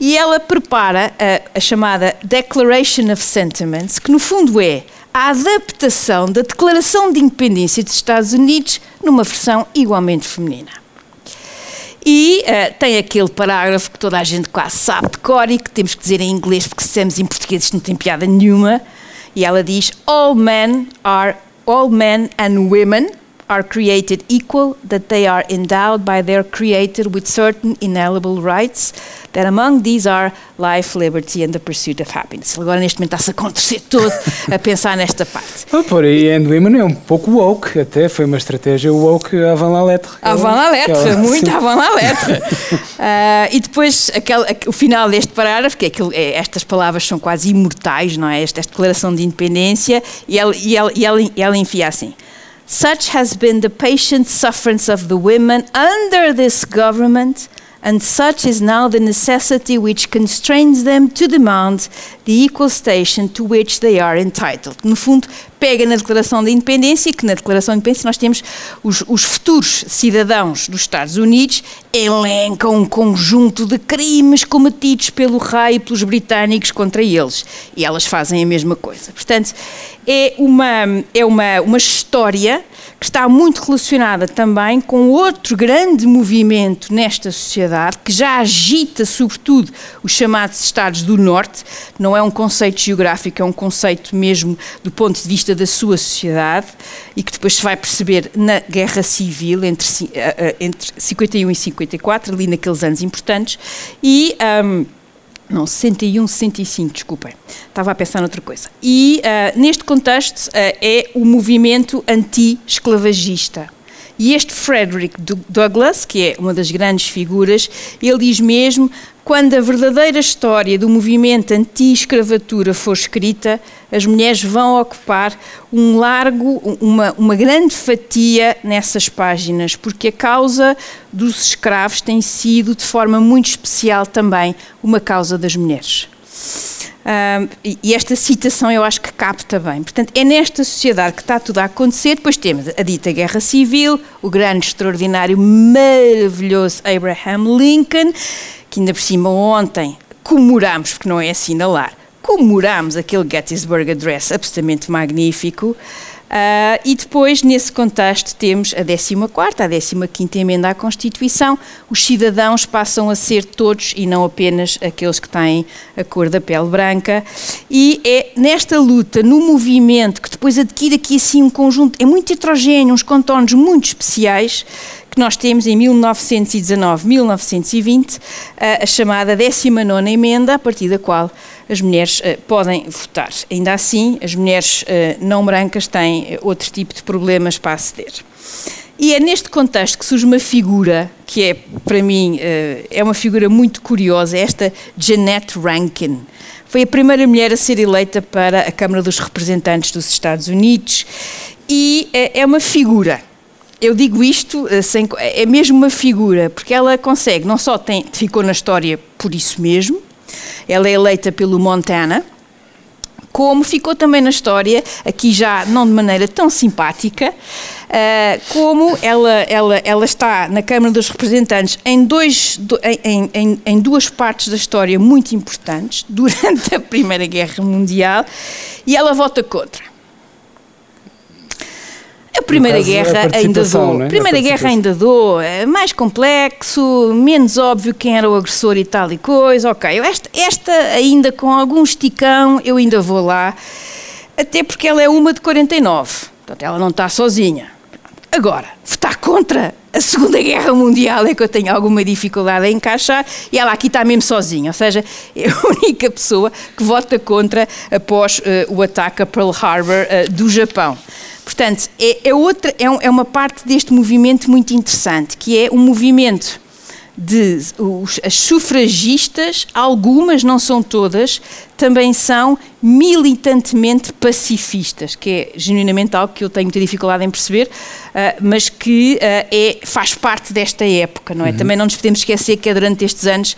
e ela prepara a, a chamada Declaration of Sentiments, que no fundo é a adaptação da Declaração de Independência dos Estados Unidos numa versão igualmente feminina. E eh, tem aquele parágrafo que toda a gente quase sabe de cor e que temos que dizer em inglês, porque se dissemos em português não tem piada nenhuma. E ela diz: All men are, all men and women are created equal, that they are endowed by their Creator with certain inalienable rights, that among these are life, liberty and the pursuit of happiness. Agora, neste momento, está-se a acontecer todo a pensar nesta parte. Ah, por aí, and Women é um pouco woke, até foi uma estratégia woke avant la lettre. Avant la lettre, Ela, muito sim. avant la lettre. uh, e depois, aquele, o final deste parágrafo, que é, aquilo, é, estas palavras são quase imortais, não é? Esta, esta declaração de independência, e ela, e ela, e ela, e ela enfia assim. Such has been the patient sufferance of the women under this government and such is now the necessity which constrains them to demand the equal station to which they are entitled. No fundo, pega na Declaração da Independência, que na Declaração da Independência nós temos os, os futuros cidadãos dos Estados Unidos elencam um conjunto de crimes cometidos pelo rei e pelos britânicos contra eles. E elas fazem a mesma coisa. Portanto, é uma, é uma, uma história que está muito relacionada também com outro grande movimento nesta sociedade, que já agita, sobretudo, os chamados Estados do Norte. Não é um conceito geográfico, é um conceito mesmo do ponto de vista da sua sociedade e que depois se vai perceber na Guerra Civil entre, eh, eh, entre 51 e 54, ali naqueles anos importantes. E. Um, não, 61, 65, desculpem. Estava a pensar noutra coisa. E uh, neste contexto uh, é o movimento anti-esclavagista. E este Frederick Douglass, que é uma das grandes figuras, ele diz mesmo quando a verdadeira história do movimento anti-escravatura for escrita, as mulheres vão ocupar um largo, uma, uma grande fatia nessas páginas, porque a causa dos escravos tem sido, de forma muito especial também, uma causa das mulheres. E esta citação eu acho que capta bem. Portanto, é nesta sociedade que está tudo a acontecer. Depois temos a dita guerra civil, o grande, extraordinário, maravilhoso Abraham Lincoln, que ainda por cima ontem comemorámos, porque não é assinalar, comemorámos aquele Gettysburg Address absolutamente magnífico. Uh, e depois, nesse contexto, temos a 14 a 15 emenda à Constituição. Os cidadãos passam a ser todos e não apenas aqueles que têm a cor da pele branca. E é nesta luta, no movimento, que depois adquire aqui assim um conjunto, é muito heterogéneo, uns contornos muito especiais, que nós temos em 1919, 1920, a chamada 19 emenda, a partir da qual as mulheres uh, podem votar. Ainda assim, as mulheres uh, não brancas têm outro tipo de problemas para aceder. E é neste contexto que surge uma figura que é, para mim, é uma figura muito curiosa, esta Jeanette Rankin. Foi a primeira mulher a ser eleita para a Câmara dos Representantes dos Estados Unidos e é uma figura eu digo isto eh, sem, é mesmo uma figura, porque ela consegue, não só tem, ficou na história por isso mesmo, ela é eleita pelo Montana, como ficou também na história, aqui já não de maneira tão simpática, uh, como ela, ela, ela está na Câmara dos Representantes em, dois, em, em, em duas partes da história muito importantes, durante a Primeira Guerra Mundial, e ela vota contra. A Primeira caso, Guerra a ainda dou. É? Primeira Guerra ainda dou. É mais complexo, menos óbvio quem era o agressor e tal e coisa. Ok, esta, esta ainda com algum esticão, eu ainda vou lá. Até porque ela é uma de 49. Portanto, ela não está sozinha. Agora, votar contra a Segunda Guerra Mundial é que eu tenho alguma dificuldade a encaixar e ela aqui está mesmo sozinha, ou seja, é a única pessoa que vota contra após uh, o ataque a Pearl Harbor uh, do Japão. Portanto, é, é, outra, é, um, é uma parte deste movimento muito interessante, que é um movimento de os, as sufragistas, algumas, não são todas, também são militantemente pacifistas, que é genuinamente algo que eu tenho muita dificuldade em perceber, uh, mas que uh, é, faz parte desta época, não é? Uhum. Também não nos podemos esquecer que é durante estes anos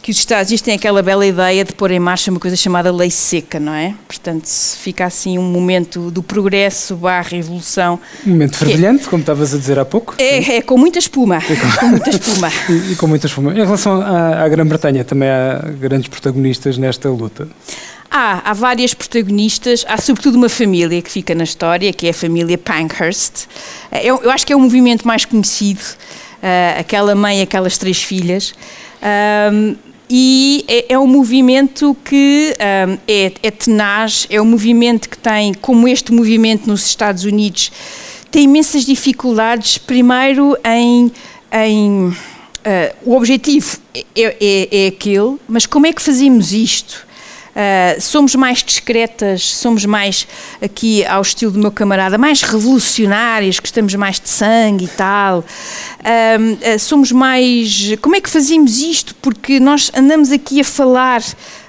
que os Estados Unidos têm aquela bela ideia de pôr em marcha uma coisa chamada lei seca, não é? Portanto, fica assim um momento do progresso barra evolução. Um momento é fervilhante, é, como estavas a dizer há pouco. É, é com muita espuma. É com... com... muita espuma. e, e, com muita espuma. Em relação à, à Grã-Bretanha, também há grandes protagonistas nesta luta. Há, há várias protagonistas, há sobretudo uma família que fica na história, que é a família Pankhurst. Eu, é, eu acho que é o movimento mais conhecido, uh, aquela mãe aquelas três filhas. Um, e é, é, um movimento que um, é, é tenaz, é um movimento que tem, como este movimento nos Estados Unidos, tem imensas dificuldades, primeiro em. em uh, o objetivo é, é, é aquele, mas como é que fazemos isto? Uh, somos mais discretas, somos mais, aqui ao estilo do meu camarada, mais revolucionárias, gostamos mais de sangue e tal. Uh, somos mais. Como é que fazemos isto? Porque nós andamos aqui a falar,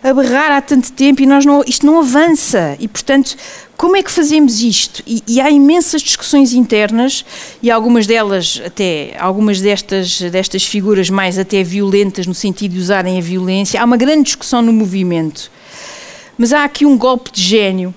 a berrar há tanto tempo e nós não, isto não avança. E, portanto, como é que fazemos isto? E, e, há imensas discussões internas e algumas delas, até algumas destas, destas figuras mais até violentas, no sentido de usarem a violência, há uma grande discussão no movimento. Mas há aqui um golpe de gênio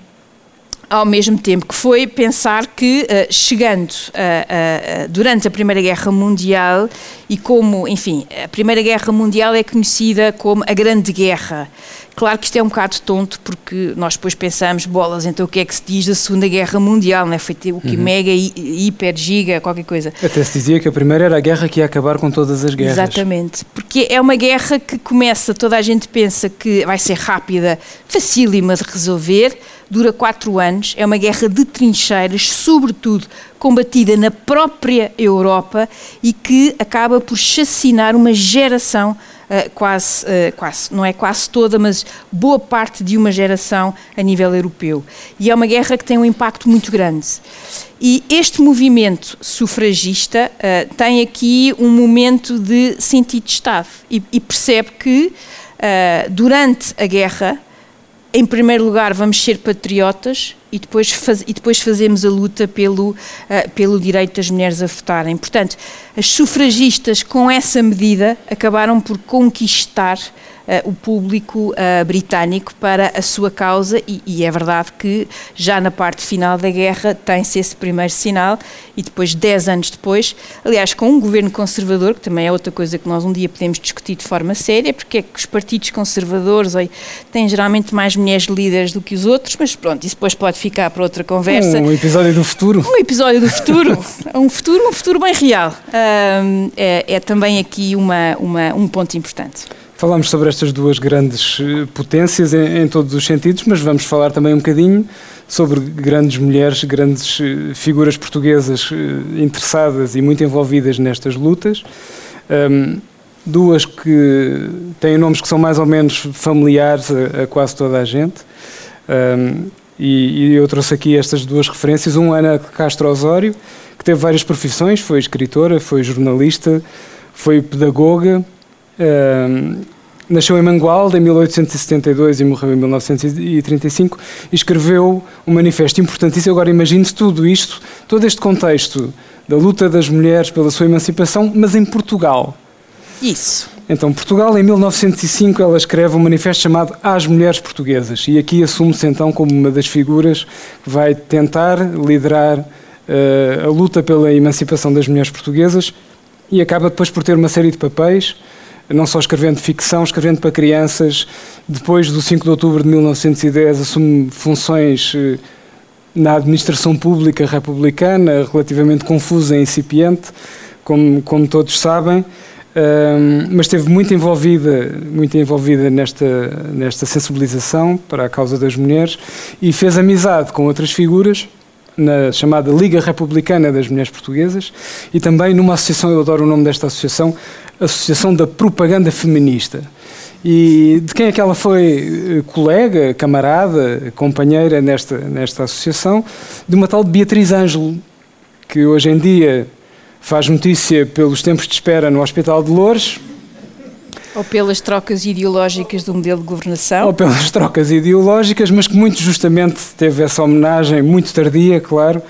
ao mesmo tempo, que foi pensar que, uh, chegando uh, uh, durante a Primeira Guerra Mundial, e como, enfim, a Primeira Guerra Mundial é conhecida como a Grande Guerra. Claro que isto é um bocado tonto, porque nós depois pensamos, bolas, então o que é que se diz da Segunda Guerra Mundial, não é? Foi o que uhum. mega, hiper, giga, qualquer coisa. Até se dizia que a primeira era a guerra que ia acabar com todas as guerras. Exatamente, porque é uma guerra que começa, toda a gente pensa que vai ser rápida, facílima de resolver, dura quatro anos, é uma guerra de trincheiras, sobretudo combatida na própria Europa e que acaba por chacinar uma geração uh, quase, uh, quase, não é quase toda, mas boa parte de uma geração a nível europeu. E é uma guerra que tem um impacto muito grande. E este movimento sufragista uh, tem aqui um momento de sentido de Estado e, e percebe que durante a guerra em primeiro lugar, vamos ser patriotas e depois, faz, e depois fazemos a luta pelo, uh, pelo direito das mulheres a votarem. Portanto, as sufragistas, com essa medida, acabaram por conquistar uh, o público uh, britânico para a sua causa, e, e, é verdade que já na parte final da guerra tem-se esse primeiro sinal, e depois, dez anos depois, aliás, com um governo conservador, que também é outra coisa que nós um dia podemos discutir de forma séria, porque é que os partidos conservadores têm geralmente mais mulheres líderes do que os outros, mas pronto, isso depois pode ficar para outra conversa. Um episódio do futuro. Um episódio do futuro, um futuro, um futuro bem real. Um, é, é, também aqui uma, uma, um ponto importante. Falámos sobre estas duas grandes eh, potências em, em, todos os sentidos, mas vamos falar também um bocadinho sobre grandes mulheres, grandes eh, figuras portuguesas eh, interessadas e muito envolvidas nestas lutas. Um, duas que têm nomes que são mais ou menos familiares a, a quase toda a gente. Um, e, e, eu trouxe aqui estas duas referências. Um, Ana Castro Osório, que teve várias profissões, foi escritora, foi jornalista, foi pedagoga. Um, Nasceu em Mangualde em 1872 e morreu em 1935 e escreveu um manifesto importantíssimo. Agora imagine-se tudo isto, todo este contexto da luta das mulheres pela sua emancipação, mas em Portugal. Isso. Então, Portugal, em 1905, ela escreve um manifesto chamado Às Mulheres Portuguesas e aqui assume-se então como uma das figuras que vai tentar liderar uh, a luta pela emancipação das mulheres portuguesas e acaba depois por ter uma série de papéis não só escrevendo ficção, escrevendo para crianças. Depois do 5 de outubro de 1910, assume funções eh, na administração pública republicana, relativamente confusa e incipiente, como, como todos sabem. mas esteve muito envolvida, muito envolvida nesta, nesta sensibilização para a causa das mulheres e fez amizade com outras figuras na chamada Liga Republicana das Mulheres Portuguesas e também numa associação, eu adoro o nome desta associação, Associação da Propaganda Feminista. E de quem é que ela foi eh, colega, camarada, companheira nesta, nesta associação? De uma tal Beatriz Ângelo, que hoje em dia faz notícia pelos tempos de espera no Hospital de Lourdes, ou pelas trocas ideológicas do modelo de governação? Ou pelas trocas ideológicas, mas que muito justamente teve essa homenagem, muito tardia, claro.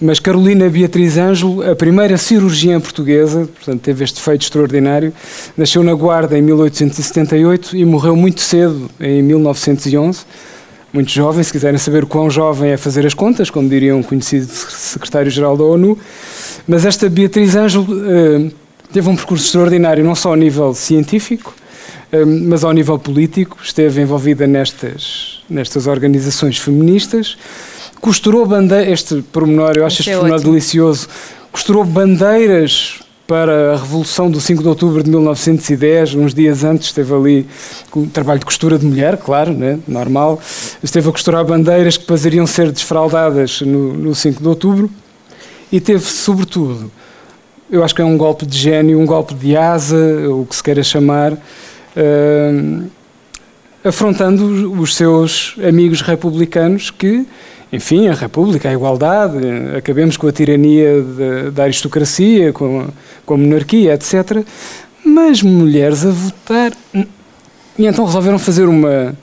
Mas Carolina Beatriz Ângelo, a primeira cirurgiã portuguesa, portanto teve este feito extraordinário, nasceu na Guarda em 1878 e morreu muito cedo, em 1911 muito jovem, se quiserem saber quão jovem é fazer as contas, como diria um conhecido secretário-geral da ONU. Mas esta Beatriz Ângelo eh, teve um percurso extraordinário, não só ao nível científico, hum, mas ao nível político. Esteve envolvida nestas, nestas organizações feministas. Costurou bandeiras, este pormenor, eu acho este, este é pormenor ótimo. delicioso, costurou bandeiras para a Revolução do 5 de Outubro de 1910, uns dias antes esteve ali com o trabalho de costura de mulher, claro, né, normal, esteve a costurar bandeiras que depois iriam ser desfraldadas no, no 5 de Outubro e teve, sobretudo, eu acho que é um golpe de gênio, um golpe de asa, o que se queira chamar, uh, afrontando os seus amigos republicanos que, enfim, a República, a igualdade, acabemos com a tirania da aristocracia, com, com a monarquia, etc. Mas mulheres a votar. E então resolveram fazer uma,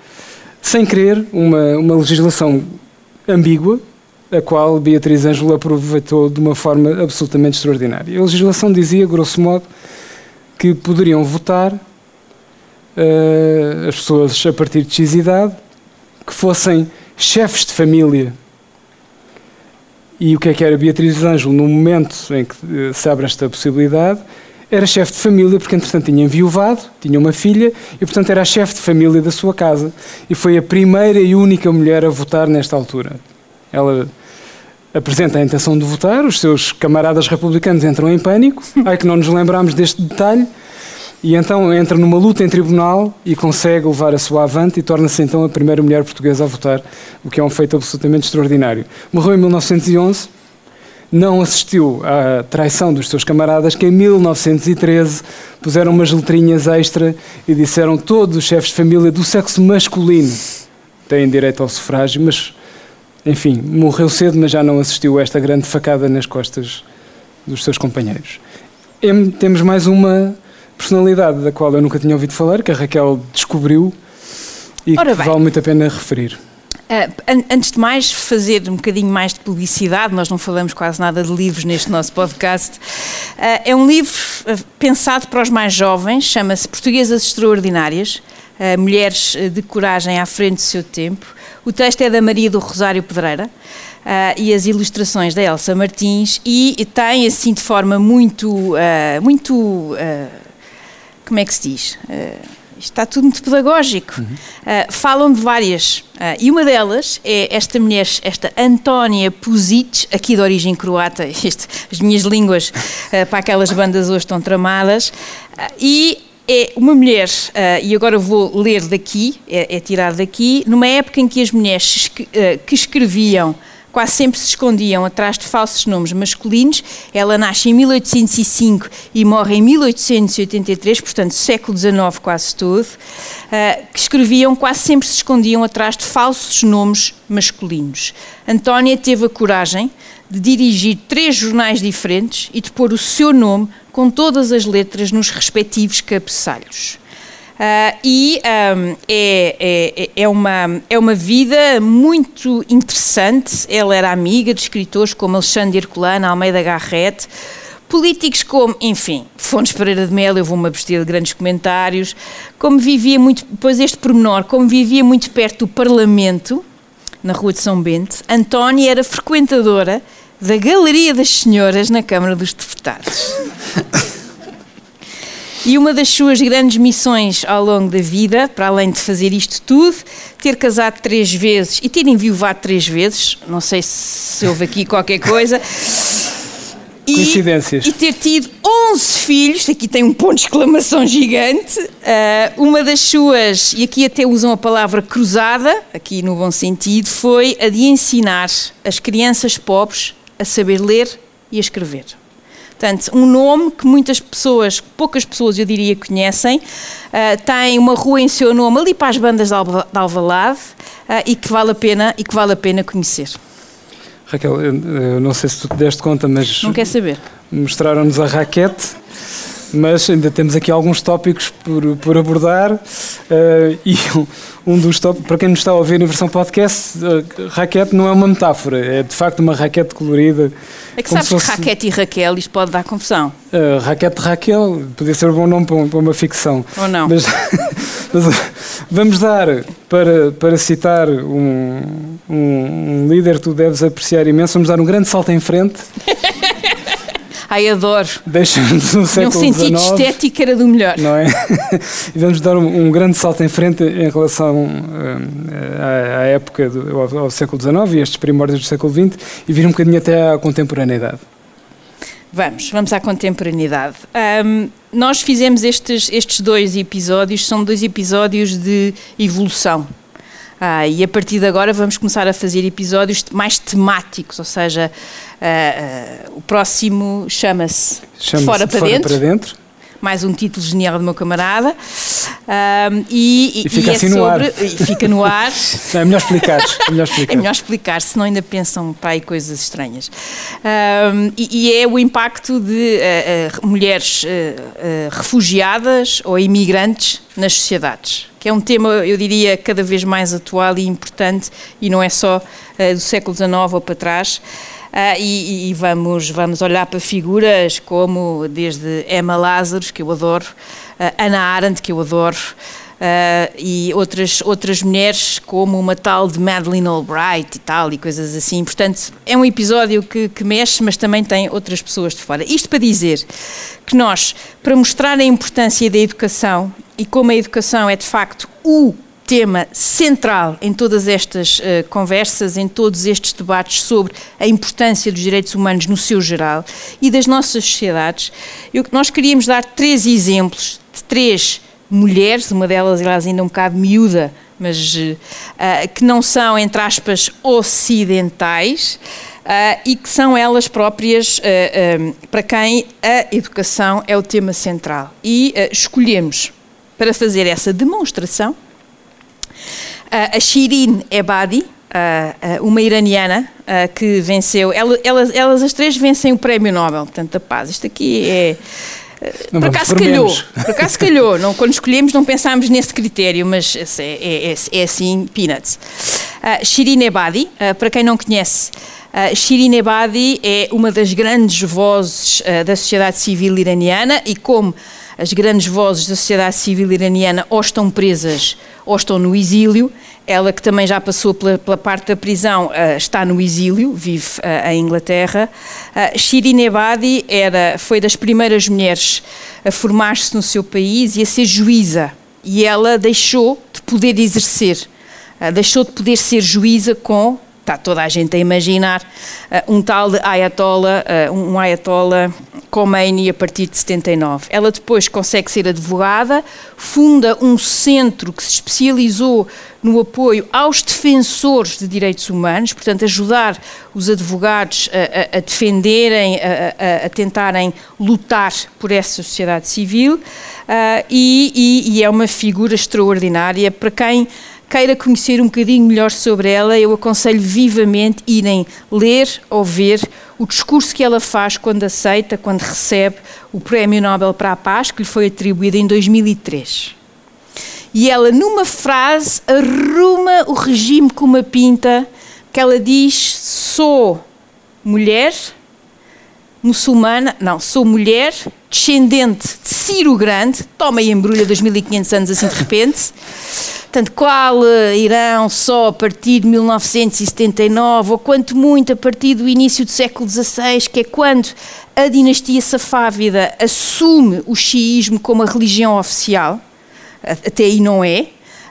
sem querer, uma, uma legislação ambígua, a qual Beatriz Ângelo aproveitou de uma forma absolutamente extraordinária. A legislação dizia, grosso modo, que poderiam votar uh, as pessoas a partir de X idade que fossem chefes de família. E o que é que era Beatriz Ângelo no momento em que uh, se abre esta possibilidade? Era chefe de família, porque entretanto tinha enviuvado, tinha uma filha e, portanto, era a chefe de família da sua casa. E foi a primeira e única mulher a votar nesta altura. Ela apresenta a intenção de votar, os seus camaradas republicanos entram em pânico, ai que não nos lembramos deste detalhe, e então entra numa luta em tribunal e consegue levar a sua avante e torna-se então a primeira mulher portuguesa a votar, o que é um feito absolutamente extraordinário. Morreu em 1911, não assistiu à traição dos seus camaradas, que em 1913 puseram umas letrinhas extra e disseram todos os chefes de família do sexo masculino têm direito ao sufrágio, mas enfim, morreu cedo, mas já não assistiu a esta grande facada nas costas dos seus companheiros. E temos mais uma personalidade da qual eu nunca tinha ouvido falar, que a Raquel descobriu e Ora que bem. vale muito a pena referir. Uh, antes de mais, fazer um bocadinho mais de publicidade, nós não falamos quase nada de livros neste nosso podcast. Uh, é um livro uh, pensado para os mais jovens, chama-se Portuguesas Extraordinárias, Mulheres de Coragem à Frente do Seu Tempo. O texto é da Maria do Rosário Pedreira uh, e as ilustrações da Elsa Martins e tem assim de forma muito, uh, muito, uh, como é que se diz? está tudo muito pedagógico. Uhum. falam de várias. e uma delas é esta mulher, esta Antónia Puzic, aqui de origem croata, este, as minhas línguas para aquelas bandas hoje estão tramadas. e é uma mulher, uh, e agora vou ler daqui, é, é tirado daqui, numa época em que as mulheres que, uh, que escreviam quase sempre se escondiam atrás de falsos nomes masculinos. Ela nasce em 1805 e morre em 1883, portanto, século XIX quase todo, uh, que escreviam quase sempre se escondiam atrás de falsos nomes masculinos. Antónia teve a coragem de dirigir três jornais diferentes e de pôr o seu nome com todas as letras nos respectivos cabeçalhos. Uh, e um, é, é, é, uma, é uma vida muito interessante. Ela era amiga de escritores como Alexandre Herculano, Almeida Garrett, políticos como, enfim, Fontes Pereira de Melo, eu vou-me abster de grandes comentários, como vivia muito, depois este pormenor, como vivia muito perto do Parlamento, na Rua de São Bento, Antónia era frequentadora da Galeria das Senhoras na Câmara dos Deputados. E uma das suas grandes missões ao longo da vida, para além de fazer isto tudo, ter casado três vezes e ter enviuvado três vezes, não sei se houve aqui qualquer coisa. E, Coincidências. E ter tido 11 filhos, aqui tem um ponto de exclamação gigante. Uh, uma das suas, e aqui até usam a palavra cruzada, aqui no bom sentido, foi a de ensinar as crianças pobres a saber ler e a escrever. Portanto, um nome que muitas pessoas, poucas pessoas eu diria conhecem, uh, tem uma rua em seu nome ali para as bandas de, Alvalade uh, e que vale a pena e que vale a pena conhecer. Raquel, eu não sei se tu te deste conta, mas não quer saber. Mostraram-nos a raquete mas ainda temos aqui alguns tópicos por, por abordar uh, e um, um, dos tópicos, para quem nos está a ouvir em versão podcast, uh, raquete não é uma metáfora, é de facto uma raquete colorida. É que sabes se fosse... que raquete e Raquel isto pode dar confusão. Uh, raquete Raquel podia ser um bom nome para, um, para uma ficção. Ou não. Mas, mas, vamos dar, para, para citar um, um, um líder que tu deves apreciar imenso, vamos dar um grande salto em frente. Ai, adoro. Deixa-nos no século XIX. sentido estético era do melhor. Não é? e vamos dar um, um, grande salto em frente em relação um, à, à, época, do, ao, ao, século XIX e estes primórdios do século XX e vir um bocadinho até à contemporaneidade. Vamos, vamos à contemporaneidade. Um, nós fizemos estes, estes dois episódios, são dois episódios de evolução. Ah, e a partir de agora vamos começar a fazer episódios mais temáticos, ou seja, ah, ah, o próximo chama-se Chama-se Fora, para, fora dentro. para dentro. mais um título genial do meu camarada. E, E fica é assim no ar. sobre, E fica no ar. Não, é melhor explicar. É melhor explicar. É melhor explicar, senão ainda pensam para aí coisas estranhas. E, e é o impacto de eh, eh, mulheres eh, refugiadas ou imigrantes nas sociedades, que é um tema, eu diria, cada vez mais atual e importante, e não é só eh, do século XIX ou para trás. Ah, e, e vamos, vamos olhar para figuras como desde Emma Lazarus, que eu adoro, ah, Ana Arendt, que eu adoro, ah, e outras, outras mulheres como uma tal de Madeleine Albright e tal, e coisas assim. Portanto, é um episódio que, que mexe, mas também tem outras pessoas de fora. Isto para dizer que nós, para mostrar a importância da educação e como a educação é de facto o tema central em todas estas uh, conversas, em todos estes debates sobre a importância dos direitos humanos no seu geral e das nossas sociedades, eu, nós queríamos dar três exemplos de três mulheres, uma delas, aliás, ainda um bocado miúda, mas uh, que não são, entre aspas, ocidentais. Uh, e que são elas próprias uh, para quem a educação é o tema central. E escolhemos, para fazer essa demonstração, a Shirin Ebadi, uma iraniana que venceu, elas, elas as três vencem o Prémio Nobel, portanto, da paz. Isto aqui é. Não por acaso calhou, por acaso calhou. Não, quando escolhemos não pensámos nesse critério, mas é, é, é, é assim, peanuts. Uh, Shirin Ebadi, uh, para quem não conhece, uh, Shirin Ebadi é uma das grandes vozes da sociedade civil iraniana e como as grandes vozes da sociedade civil iraniana ou estão presas ou estão no exílio. Ela, que também já passou pela, pela parte da prisão, uh, está no exílio, vive uh, em Inglaterra. Uh, Shirin Ebadi era, foi das primeiras mulheres a formar-se no seu país e a ser juíza. E ela deixou de poder exercer, deixou de poder ser juíza com está toda a gente a imaginar, uh, um tal de Ayatollah, uh, um Ayatollah Khomeini a partir de 79. Ela depois consegue ser advogada, funda um centro que se especializou no apoio aos defensores de direitos humanos, portanto, ajudar os advogados a, a, a defenderem, a, a, tentarem lutar por essa sociedade civil, uh, e, e, e é uma figura extraordinária para quem queira conhecer um bocadinho melhor sobre ela, eu aconselho vivamente irem ler ou ver o discurso que ela faz quando aceita, quando recebe o Prémio Nobel para a Paz, que lhe foi atribuído em 2003. E ela, numa frase, arruma o regime com uma pinta, que ela diz: sou mulher muçulmana, não, sou mulher, descendente de Ciro Grande, toma e embrulha 2500 anos assim de repente. Portanto, qual uh, irão só a partir de 1979, ou quanto muito a partir do início do século XVI, que é quando a dinastia safávida assume o xiismo como a religião oficial, até aí não é,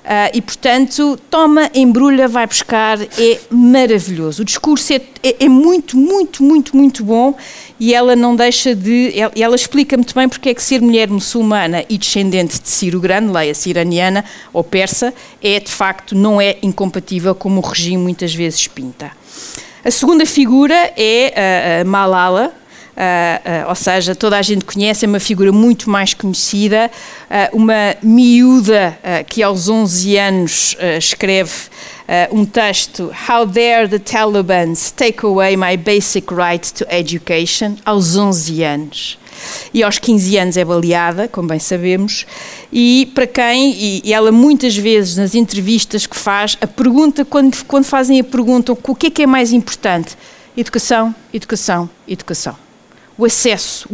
Uh, e, portanto, toma, embrulha, vai buscar, é maravilhoso. O discurso é, é, é, muito, muito, muito, muito bom e ela não deixa de. Ela, ela explica muito bem porque é que ser mulher muçulmana e descendente de Ciro Grande, leia-se iraniana ou persa, é de facto, não é incompatível como o regime muitas vezes pinta. A segunda figura é Malala, ou seja, toda a gente conhece, é uma figura muito mais conhecida, uh, uma miúda que aos 11 anos escreve um texto How dare the Talibans take away my basic right to education, aos 11 anos. E aos 15 anos é baleada, como bem sabemos, e para quem, e ela muitas vezes nas entrevistas que faz, a pergunta, quando, quando fazem a pergunta o que é que é mais importante? Educação, educação, educação o acesso.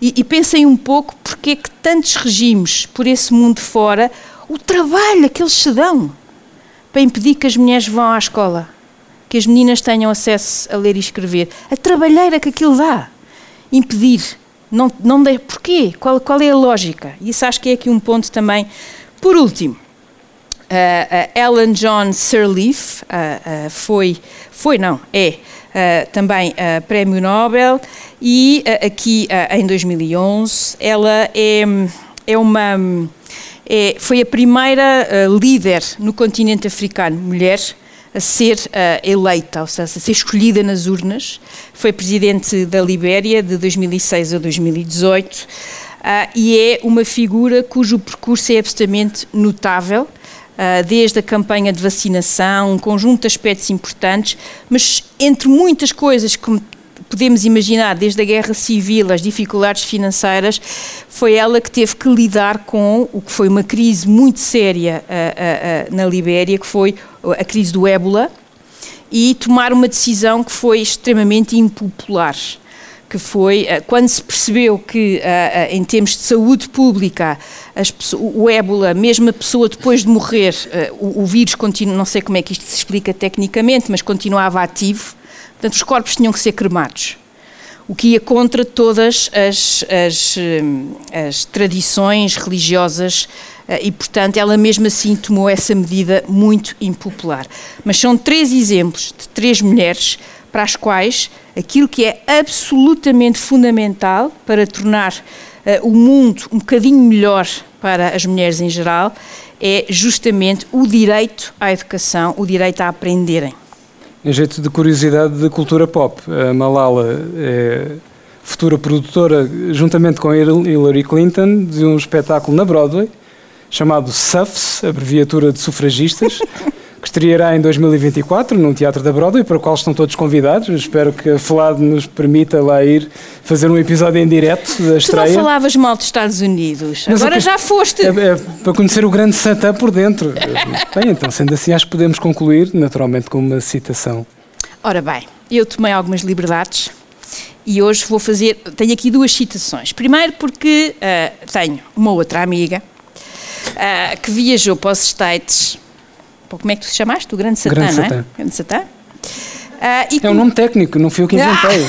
E, e, pensem um pouco porque é que tantos regimes por esse mundo fora, o trabalho que eles se dão para impedir que as mulheres vão à escola, que as meninas tenham acesso a ler e escrever. A trabalheira que aquilo dá. Impedir. Não, não dê, porquê? Qual, qual é a lógica? Isso acho que é aqui um ponto também. Por último, uh, uh, Ellen John Sirleaf uh, foi, foi, não, é também Prémio Nobel e aqui em 2011 ela é, é uma É, foi a primeira uh, líder no continente africano, mulher, a ser uh, eleita, ou seja, a ser escolhida nas urnas. Foi presidente da Libéria de 2006 a 2018 uh, e é uma figura cujo percurso é absolutamente notável. Uh, desde a campanha de vacinação, um conjunto de aspectos importantes, mas entre muitas coisas que podemos imaginar, desde a guerra civil, as dificuldades financeiras, foi ela que teve que lidar com o que foi uma crise muito séria uh, uh, uh, na Libéria, que foi a crise do ébola, e tomar uma decisão que foi extremamente impopular que foi quando se percebeu que, em termos de saúde pública, o ébola, mesmo a pessoa depois de morrer, o, vírus continua, não sei como é que isto se explica tecnicamente, mas continuava ativo, Portanto, os corpos tinham que ser cremados, o que ia contra todas as, as, eh, as tradições religiosas eh, e, portanto, ela mesmo assim tomou essa medida muito impopular. Mas são três exemplos de três mulheres para as quais aquilo que é absolutamente fundamental para tornar uh, o mundo um bocadinho melhor para as mulheres em geral é justamente o direito à educação, o direito a aprenderem. Em jeito de curiosidade de cultura pop, a Malala é futura produtora, juntamente com Hillary Clinton, de um espetáculo na Broadway chamado SUFS, abreviatura de sufragistas, que estreará em 2024 num teatro da Broadway, para o qual estão todos convidados. Espero que a FLAD nos permita lá ir fazer um episódio em direto da estreia. Tu não falavas mal dos Estados Unidos, Mas agora já foste. É, é, para conhecer o grande Santã por dentro. bem, então, sendo assim, acho que podemos concluir, naturalmente, com uma citação. Ora bem, eu tomei algumas liberdades e hoje vou fazer. Tenho aqui duas citações. Primeiro, porque uh, tenho uma outra amiga uh, que viajou para os States como é que tu se chamaste? O Grande Satã, Grande não é? Satã. Grande Satã. Uh, é um nome técnico, não fui eu que inventei.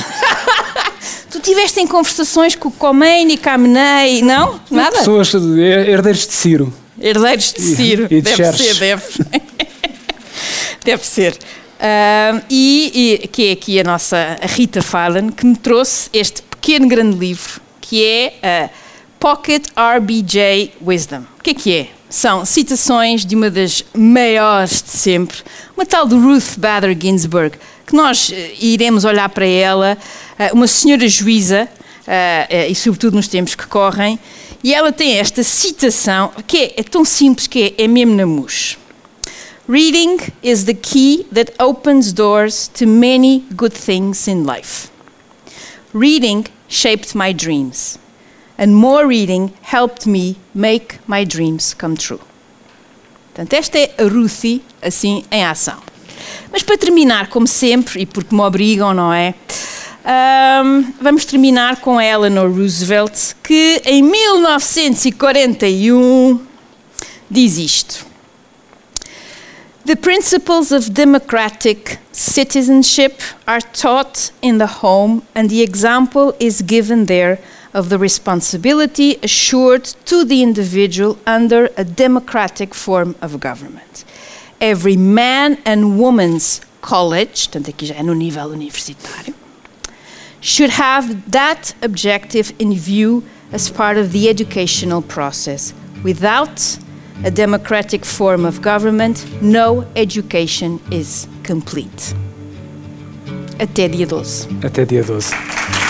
tu tiveste em conversações com o Khomeini, Khamenei, não? Nada? Pessoas, herdeiros de Ciro. Herdeiros de Ciro. E, e de deve ser, deve. deve ser. Uh, e, e, que é aqui a nossa a Rita Fallon, que me trouxe este pequeno grande livro, que é uh, Pocket RBJ Wisdom. O que é que é? São citações de uma das maiores de sempre, uma tal de Ruth Bader Ginsburg, que nós eh, iremos olhar para ela, eh, uma senhora juíza, eh, e sobretudo nos tempos que correm, e ela tem esta citação que é, é tão simples que é, é mesmo na. Reading is the key that opens doors to many good things in life. Reading shaped my dreams and more reading helped me make my dreams come true. Portanto, esta é a Ruthie, assim, em ação. Mas para terminar, como sempre, e porque me obrigam, não é? Um, vamos terminar com Eleanor Roosevelt, que em 1941 diz isto. The principles of democratic citizenship are taught in the home, and the example is given there of the responsibility assured to the individual under a democratic form of government. Every man and woman's college, aqui já é no nível universitário, should have that objective in view as part of the educational process. Without a democratic form of government, no education is complete. Até dia 12. Até dia 12.